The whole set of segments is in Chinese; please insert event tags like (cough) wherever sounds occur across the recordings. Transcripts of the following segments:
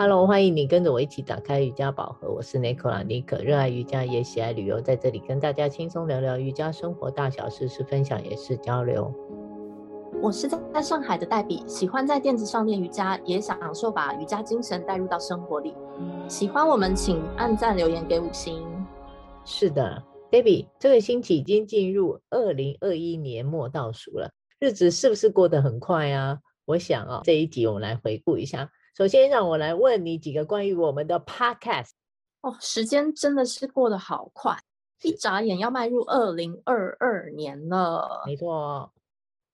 Hello，欢迎你跟着我一起打开瑜伽宝盒。我是 Nicola 妮可，热爱瑜伽也喜爱旅游，在这里跟大家轻松聊聊瑜伽生活大小事，是分享也是交流。我是在上海的黛比，喜欢在垫子上练瑜伽，也享受把瑜伽精神带入到生活里。喜欢我们请按赞留言给五星。是的，Debbie，这个星期已经进入二零二一年末倒数了，日子是不是过得很快啊？我想啊、哦，这一集我们来回顾一下。首先，让我来问你几个关于我们的 podcast。哦，时间真的是过得好快，一眨眼要迈入二零二二年了。没错，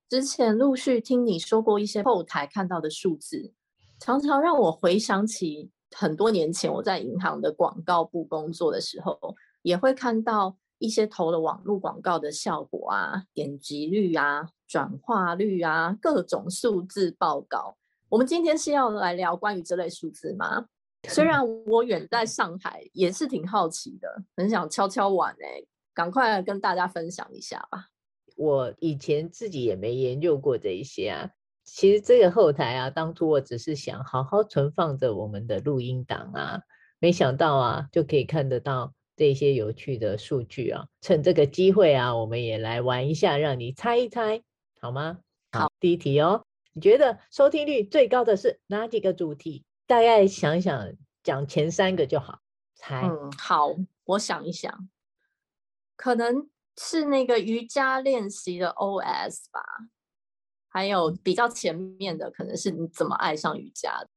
之前陆续听你说过一些后台看到的数字，常常让我回想起很多年前我在银行的广告部工作的时候，也会看到一些投了网络广告的效果啊、点击率啊、转化率啊，各种数字报告。我们今天是要来聊关于这类数字吗？虽然我远在上海，也是挺好奇的，很想敲敲碗哎，赶快来跟大家分享一下吧。我以前自己也没研究过这一些啊。其实这个后台啊，当初我只是想好好存放着我们的录音档啊，没想到啊，就可以看得到这些有趣的数据啊。趁这个机会啊，我们也来玩一下，让你猜一猜，好吗？好，第一题哦。你觉得收听率最高的是哪几个主题？大概想一想，讲前三个就好。猜。嗯，好，我想一想，可能是那个瑜伽练习的 OS 吧。还有比较前面的，可能是你怎么爱上瑜伽的。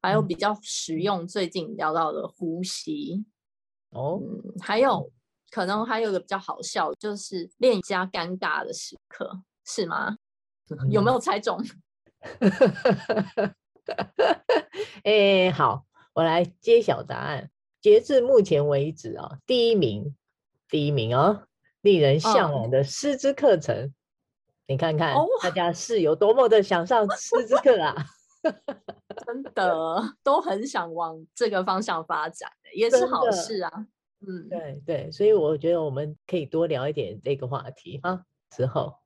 还有比较实用，最近聊到的呼吸。哦、嗯，还有可能还有一个比较好笑，就是练瑜伽尴尬的时刻，是吗？嗯、有没有猜中？(laughs) 哎，好，我来揭晓答案。截至目前为止啊、哦，第一名，第一名哦，令人向往的师资课程，哦、你看看大家是有多么的想上师资课啊！(laughs) 真的都很想往这个方向发展，也是好事啊。嗯，对对，所以我觉得我们可以多聊一点这个话题啊。之后，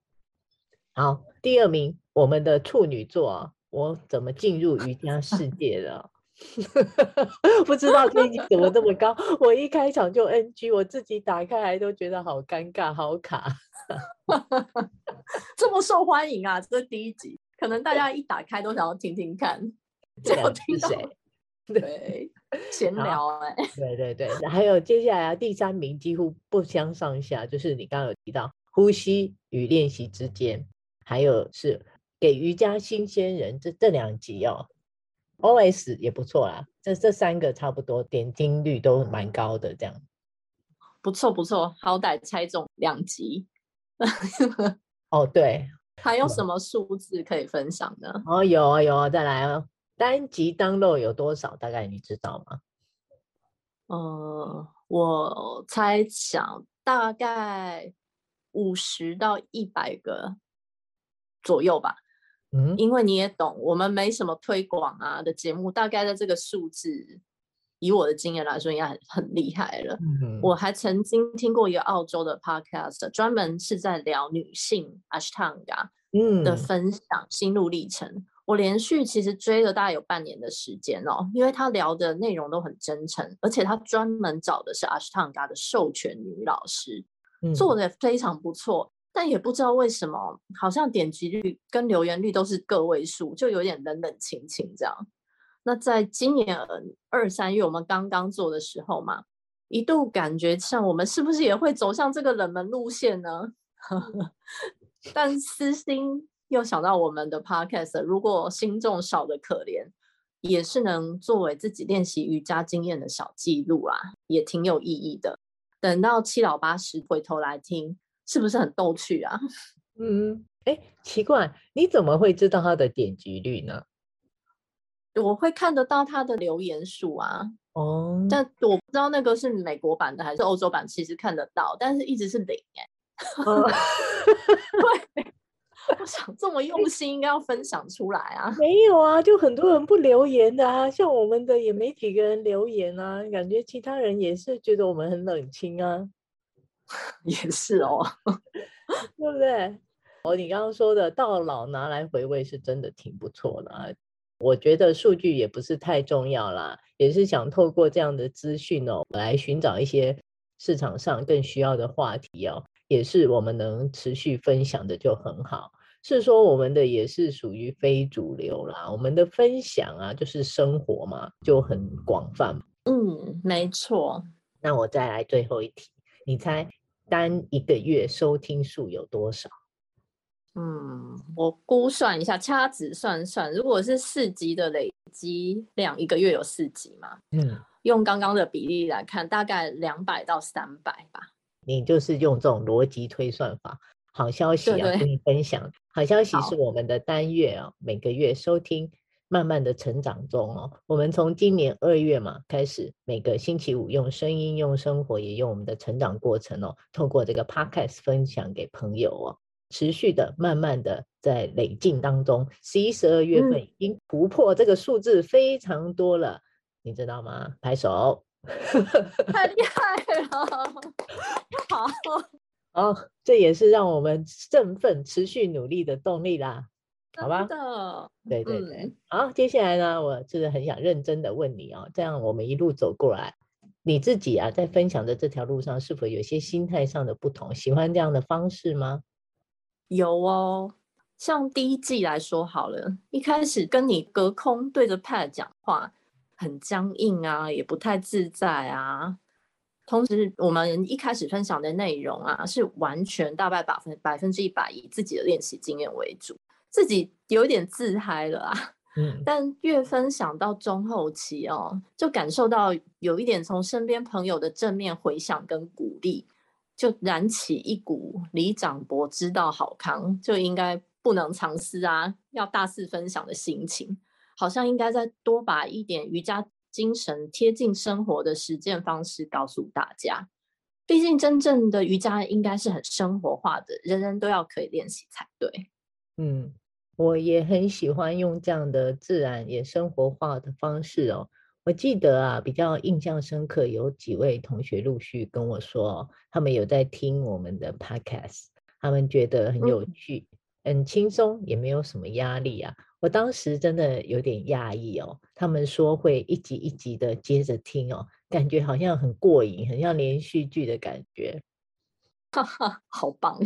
好，第二名。我们的处女座，我怎么进入瑜伽世 (laughs) 界的？(laughs) 不知道这一集怎么这么高？我一开场就 NG，我自己打开来都觉得好尴尬，好卡。这么受欢迎啊！这是第一集，可能大家一打开都想要听听看。这个是谁？对，闲聊哎、欸。对对对，还有接下来啊第三名几乎不相上下，就是你刚刚有提到呼吸与练习之间，还有是。给瑜伽新鲜人，这这两集哦，OS 也不错啦。这这三个差不多点听率都蛮高的，这样不错不错，好歹猜中两集。(laughs) 哦，对，还有什么数字可以分享呢？哦，有啊有啊，再来哦，单集 download 有多少？大概你知道吗？呃，我猜想大概五十到一百个左右吧。嗯，因为你也懂，我们没什么推广啊的节目，大概在这个数字，以我的经验来说，应该很很厉害了。嗯，我还曾经听过一个澳洲的 podcast，专门是在聊女性 Ashtanga 的分享心路历程。嗯，我连续其实追了大概有半年的时间哦，因为他聊的内容都很真诚，而且他专门找的是 Ashtanga 的授权女老师，做的非常不错。但也不知道为什么，好像点击率跟留言率都是个位数，就有点冷冷清清这样。那在今年二三月我们刚刚做的时候嘛，一度感觉像我们是不是也会走向这个冷门路线呢？(laughs) 但私心又想到我们的 podcast，如果听众少得可怜，也是能作为自己练习瑜伽经验的小记录啊，也挺有意义的。等到七老八十回头来听。是不是很逗趣啊？(laughs) 嗯，哎，奇怪，你怎么会知道它的点击率呢？我会看得到它的留言数啊。哦，但我不知道那个是美国版的还是欧洲版，其实看得到，但是一直是零哎。哦、(laughs) 对，我想这么用心，应该要分享出来啊。没有啊，就很多人不留言的啊，像我们的也没几个人留言啊，感觉其他人也是觉得我们很冷清啊。(laughs) 也是哦，(laughs) 对不对？哦，你刚刚说的到老拿来回味是真的挺不错的啊。我觉得数据也不是太重要啦，也是想透过这样的资讯哦，来寻找一些市场上更需要的话题哦，也是我们能持续分享的就很好。是说我们的也是属于非主流啦，我们的分享啊，就是生活嘛，就很广泛。嗯，没错。那我再来最后一题，你猜单一个月收听数有多少？嗯，我估算一下，掐指算算，如果是四集的累积量，一个月有四集嘛？嗯，用刚刚的比例来看，大概两百到三百吧。你就是用这种逻辑推算法。好消息啊，跟你分享。好消息是我们的单月啊，每个月收听慢慢的成长中哦。我们从今年二月嘛开始，每个星期五用声音、用生活，也用我们的成长过程哦，透过这个 podcast 分享给朋友哦。持续的、慢慢的在累进当中，十一、十二月份已经突破这个数字非常多了，嗯、你知道吗？拍手，(laughs) 太厉害了，好，(laughs) 哦，这也是让我们振奋、持续努力的动力啦，好吧？的，对对对，嗯、好，接下来呢，我真的很想认真的问你哦，这样我们一路走过来，你自己啊，在分享的这条路上，是否有些心态上的不同？喜欢这样的方式吗？有哦，像第一季来说好了，一开始跟你隔空对着 Pad 讲话，很僵硬啊，也不太自在啊。同时，我们一开始分享的内容啊，是完全大概百分百分之一百以自己的练习经验为主，自己有一点自嗨了啊。(laughs) 嗯，但越分享到中后期哦，就感受到有一点从身边朋友的正面回响跟鼓励。就燃起一股李长博知道好康就应该不能藏私啊，要大肆分享的心情，好像应该再多把一点瑜伽精神贴近生活的实践方式告诉大家。毕竟真正的瑜伽应该是很生活化的，人人都要可以练习才对。嗯，我也很喜欢用这样的自然也生活化的方式哦。我记得啊，比较印象深刻，有几位同学陆续跟我说，他们有在听我们的 podcast，他们觉得很有趣、嗯、很轻松，也没有什么压力啊。我当时真的有点讶异哦，他们说会一集一集的接着听哦，感觉好像很过瘾，很像连续剧的感觉。哈哈，好棒！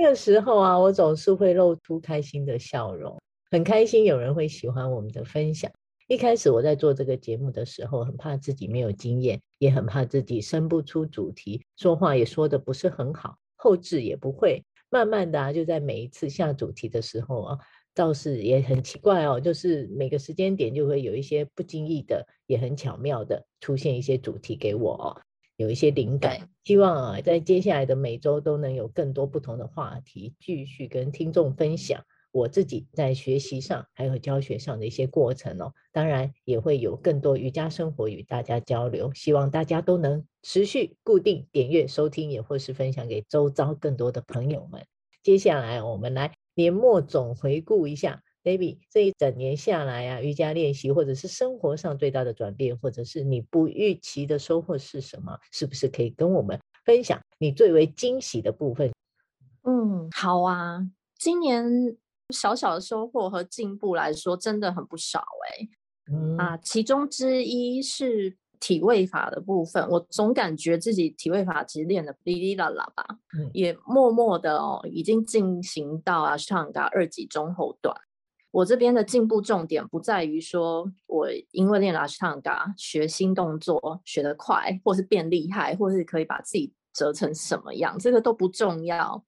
那个时候啊，我总是会露出开心的笑容，很开心有人会喜欢我们的分享。一开始我在做这个节目的时候，很怕自己没有经验，也很怕自己生不出主题，说话也说得不是很好，后置也不会。慢慢的啊，就在每一次下主题的时候啊，倒是也很奇怪哦，就是每个时间点就会有一些不经意的，也很巧妙的出现一些主题给我，有一些灵感。希望啊，在接下来的每周都能有更多不同的话题，继续跟听众分享。我自己在学习上还有教学上的一些过程哦，当然也会有更多瑜伽生活与大家交流，希望大家都能持续固定点阅收听，也或是分享给周遭更多的朋友们。接下来我们来年末总回顾一下，Debbie 这一整年下来啊，瑜伽练习或者是生活上最大的转变，或者是你不预期的收获是什么？是不是可以跟我们分享你最为惊喜的部分？嗯，好啊，今年。小小的收获和进步来说，真的很不少哎、欸。嗯、啊，其中之一是体位法的部分，我总感觉自己体位法其实练的哩哩啦啦吧，嗯、也默默的哦，已经进行到阿斯汤加二级中后段。我这边的进步重点不在于说我因为练阿斯汤加学新动作学得快，或是变厉害，或是可以把自己折成什么样，这个都不重要。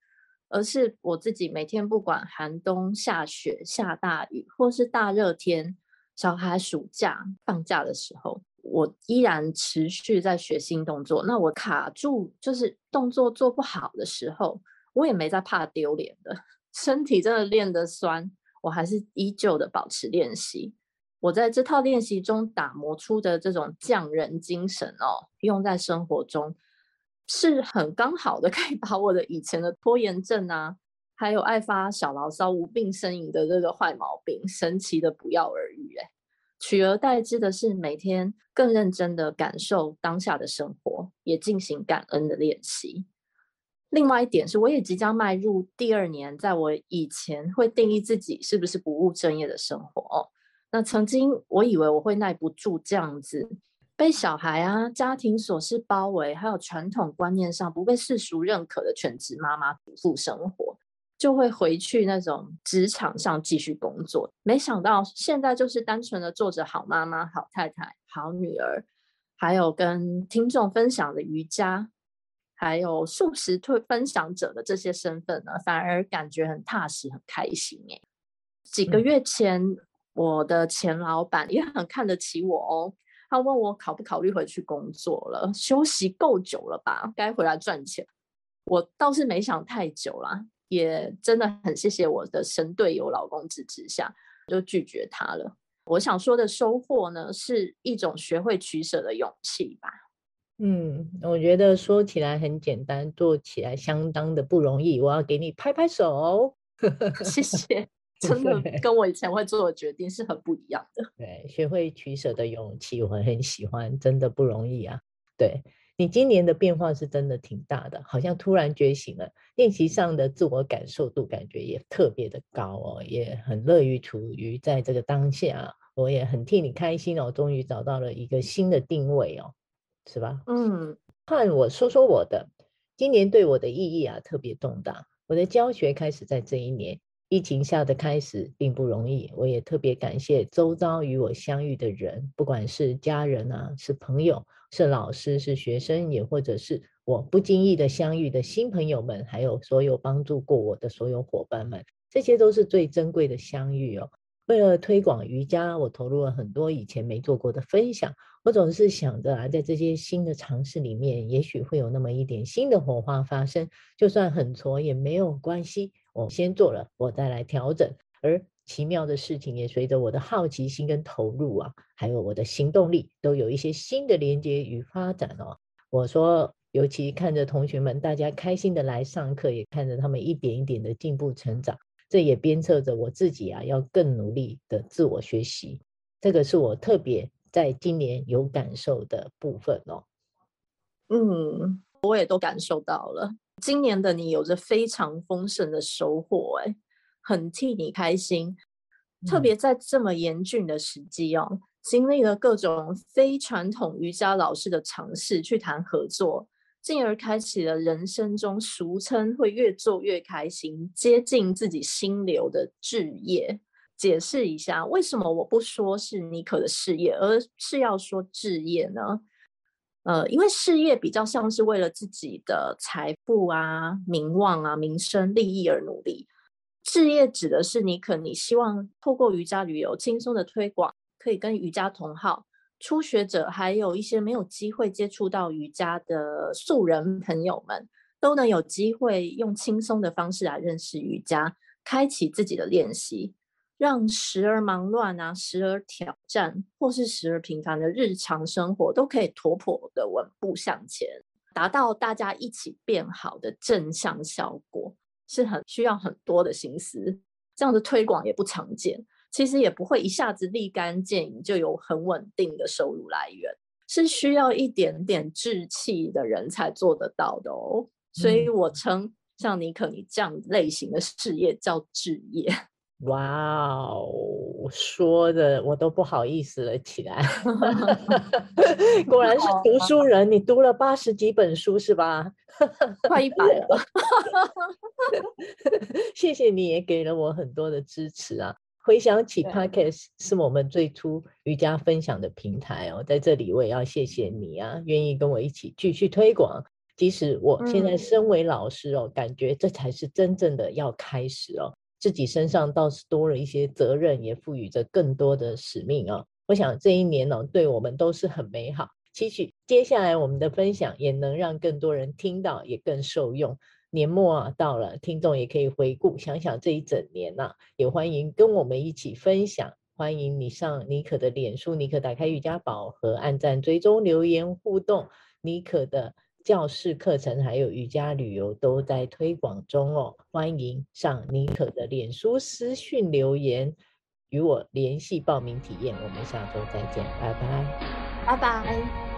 而是我自己每天不管寒冬、下雪、下大雨，或是大热天，小孩暑假放假的时候，我依然持续在学新动作。那我卡住，就是动作做不好的时候，我也没在怕丢脸的。(laughs) 身体真的练得酸，我还是依旧的保持练习。我在这套练习中打磨出的这种匠人精神哦，用在生活中。是很刚好的，(laughs) 可以把我的以前的拖延症啊，还有爱发小牢骚、无病呻吟的这个坏毛病，神奇的不药而愈。哎，取而代之的是每天更认真的感受当下的生活，也进行感恩的练习。另外一点是，我也即将迈入第二年，在我以前会定义自己是不是不务正业的生活哦。那曾经我以为我会耐不住这样子被小孩啊、家庭琐事包围，还有传统观念上不被世俗认可的全职妈妈主妇生活，就会回去那种职场上继续工作。没想到现在就是单纯的做着好妈妈、好太太、好女儿，还有跟听众分享的瑜伽，还有素食推分享者的这些身份呢，反而感觉很踏实、很开心耶。几个月前。嗯我的前老板也很看得起我哦，他问我考不考虑回去工作了，休息够久了吧，该回来赚钱。我倒是没想太久啦，也真的很谢谢我的神队友老公支持下，就拒绝他了。我想说的收获呢，是一种学会取舍的勇气吧。嗯，我觉得说起来很简单，做起来相当的不容易。我要给你拍拍手，谢 (laughs) 谢。(laughs) 真的跟我以前会做的决定是很不一样的。对，学会取舍的勇气，我很喜欢，真的不容易啊。对，你今年的变化是真的挺大的，好像突然觉醒了，练习上的自我感受度感觉也特别的高哦，也很乐于处于在这个当下。我也很替你开心哦，终于找到了一个新的定位哦，是吧？嗯，看我说说我的，今年对我的意义啊特别重大，我的教学开始在这一年。疫情下的开始并不容易，我也特别感谢周遭与我相遇的人，不管是家人啊，是朋友，是老师，是学生，也或者是我不经意的相遇的新朋友们，还有所有帮助过我的所有伙伴们，这些都是最珍贵的相遇哦。为了推广瑜伽，我投入了很多以前没做过的分享。我总是想着啊，在这些新的尝试里面，也许会有那么一点新的火花发生，就算很挫也没有关系。我先做了，我再来调整。而奇妙的事情也随着我的好奇心跟投入啊，还有我的行动力，都有一些新的连接与发展哦。我说，尤其看着同学们大家开心的来上课，也看着他们一点一点的进步成长。这也鞭策着我自己啊，要更努力的自我学习。这个是我特别在今年有感受的部分哦。嗯，我也都感受到了。今年的你有着非常丰盛的收获，哎，很替你开心。特别在这么严峻的时机哦，嗯、经历了各种非传统瑜伽老师的尝试去谈合作。进而开启了人生中俗称会越做越开心、接近自己心流的置业。解释一下，为什么我不说是妮可的事业，而是要说志业呢？呃，因为事业比较像是为了自己的财富啊、名望啊、名声、利益而努力。志业指的是妮可，你希望透过瑜伽旅游轻松的推广，可以跟瑜伽同好。初学者还有一些没有机会接触到瑜伽的素人朋友们，都能有机会用轻松的方式来认识瑜伽，开启自己的练习，让时而忙乱啊、时而挑战，或是时而平凡的日常生活，都可以妥妥的稳步向前，达到大家一起变好的正向效果，是很需要很多的心思，这样的推广也不常见。其实也不会一下子立竿见影就有很稳定的收入来源，是需要一点点志气的人才做得到的哦。所以我称像尼可你这样类型的事业叫置业。(laughs) 哇哦，说的我都不好意思了起来。(laughs) 果然是读书人，你读了八十几本书是吧？(laughs) 快一百了。谢谢你也给了我很多的支持啊。回想起 Podcast 是我们最初瑜伽分享的平台哦，在这里我也要谢谢你啊，愿意跟我一起继续推广。即使我现在身为老师哦，感觉这才是真正的要开始哦，自己身上倒是多了一些责任，也赋予着更多的使命哦。我想这一年哦，对我们都是很美好，期许接下来我们的分享也能让更多人听到，也更受用。年末啊到了，听众也可以回顾想想这一整年呐、啊，也欢迎跟我们一起分享。欢迎你上妮可的脸书，妮可打开瑜伽宝盒，按赞、追踪、留言互动。妮可的教室课程还有瑜伽旅游都在推广中哦，欢迎上妮可的脸书私讯留言，与我联系报名体验。我们下周再见，拜拜，拜拜。